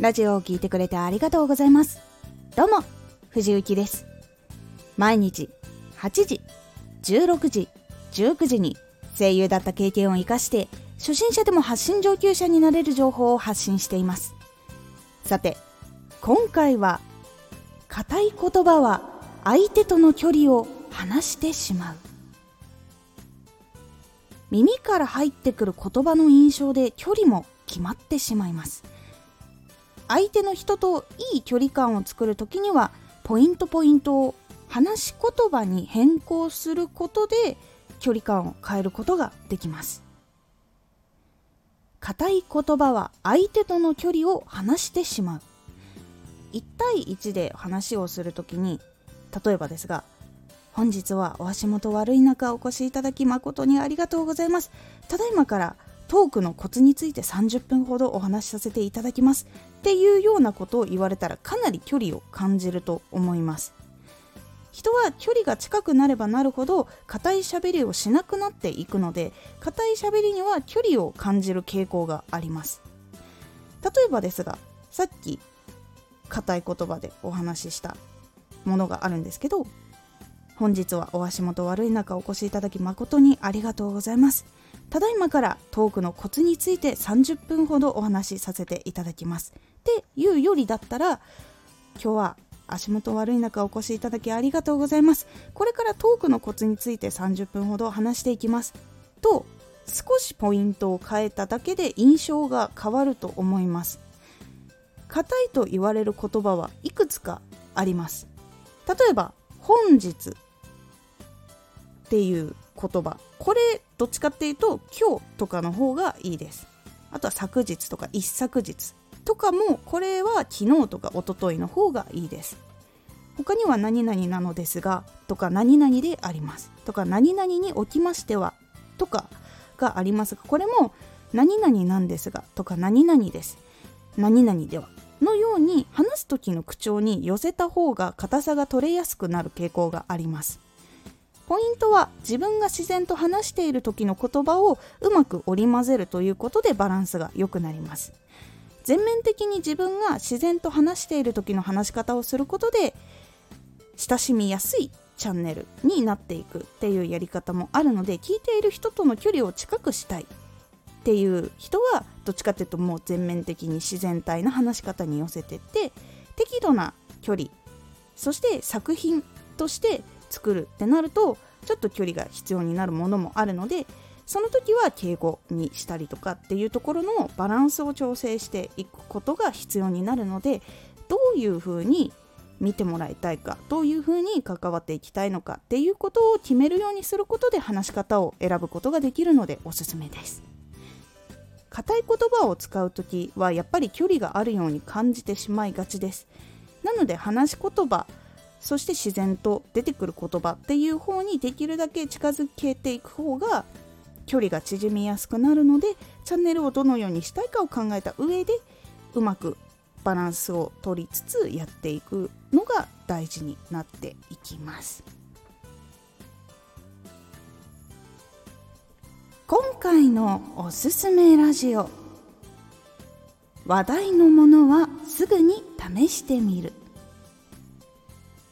ラジオを聴いてくれてありがとうございます。どうも藤幸です。毎日8時16時19時に声優だった経験を生かして初心者でも発信上級者になれる情報を発信しています。さて今回は硬い言葉は相手との距離を離してしまう。耳から入ってくる言葉の印象で距離も決まってしまいます。相手の人といい距離感を作る時にはポイントポイントを話し言葉に変更することで距離感を変えることができます。硬い言葉は相手との距離を離してしまう。1対1で話をする時に例えばですが本日はお足元悪い中お越しいただき誠にありがとうございます。ただいまからトークのコツについて30分ほどお話しさせていただきます。っていうようなことを言われたらかなり距離を感じると思います。人は距離が近くなればなるほど硬い喋りをしなくなっていくので硬い喋りには距離を感じる傾向があります。例えばですがさっき硬い言葉でお話ししたものがあるんですけど本日はお足元悪い中お越しいただき誠にありがとうございます。ただいまからトークのコツについて30分ほどお話しさせていただきます。っていうよりだったら今日は足元悪い中お越しいただきありがとうございます。これからトークのコツについて30分ほど話していきます。と少しポイントを変えただけで印象が変わると思います。硬いと言われる言葉はいくつかあります。例えば本日っていう言葉これどっちかっていうと今日とかの方がいいです。あとは昨日とか一昨日とか。もこれは昨日とか一昨日の方がいいです。他には何々なのですがとか何々であります。とか何々におきましてはとかがありますが。これも何々なんですがとか何々です。何々では。のように話す時の口調に寄せた方が硬さが取れやすくなる傾向があります。ポイントは自分が自然と話している時の言葉をうまく織り交ぜるということでバランスが良くなります。全面的に自分が自然と話している時の話し方をすることで親しみやすいチャンネルになっていくっていうやり方もあるので聞いている人との距離を近くしたいっていう人はどっちかっていうともう全面的に自然体な話し方に寄せてって適度な距離そして作品として作るってなるとちょっと距離が必要になるものもあるのでその時は敬語にしたりとかっていうところのバランスを調整していくことが必要になるのでどういうふうに見てもらいたいかどういうふうに関わっていきたいのかっていうことを決めるようにすることで話し方を選ぶことができるのでおすすめです。硬い言葉を使う時はやっぱり距離があるように感じてしまいがちです。なので話し言葉そして自然と出てくる言葉っていう方にできるだけ近づけていく方が距離が縮みやすくなるのでチャンネルをどのようにしたいかを考えた上でうまくバランスを取りつつやっていくのが大事になっていきます。今回のおすすめラジオ。話題のものはすぐに試してみる。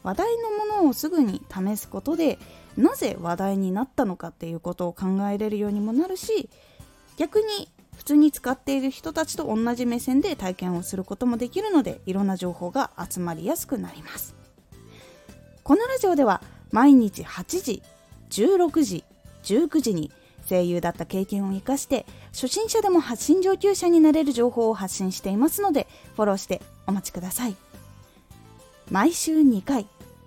話題のものをすぐに試すことでなぜ話題になったのかっていうことを考えれるようにもなるし逆に普通に使っている人たちと同じ目線で体験をすることもできるのでいろんな情報が集まりやすくなります。このラジオでは毎日8時16時19時に声優だった経験を生かして初心者でも発信上級者になれる情報を発信していますのでフォローしてお待ちください。毎週2回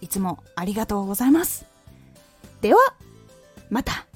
いつもありがとうございます。では、また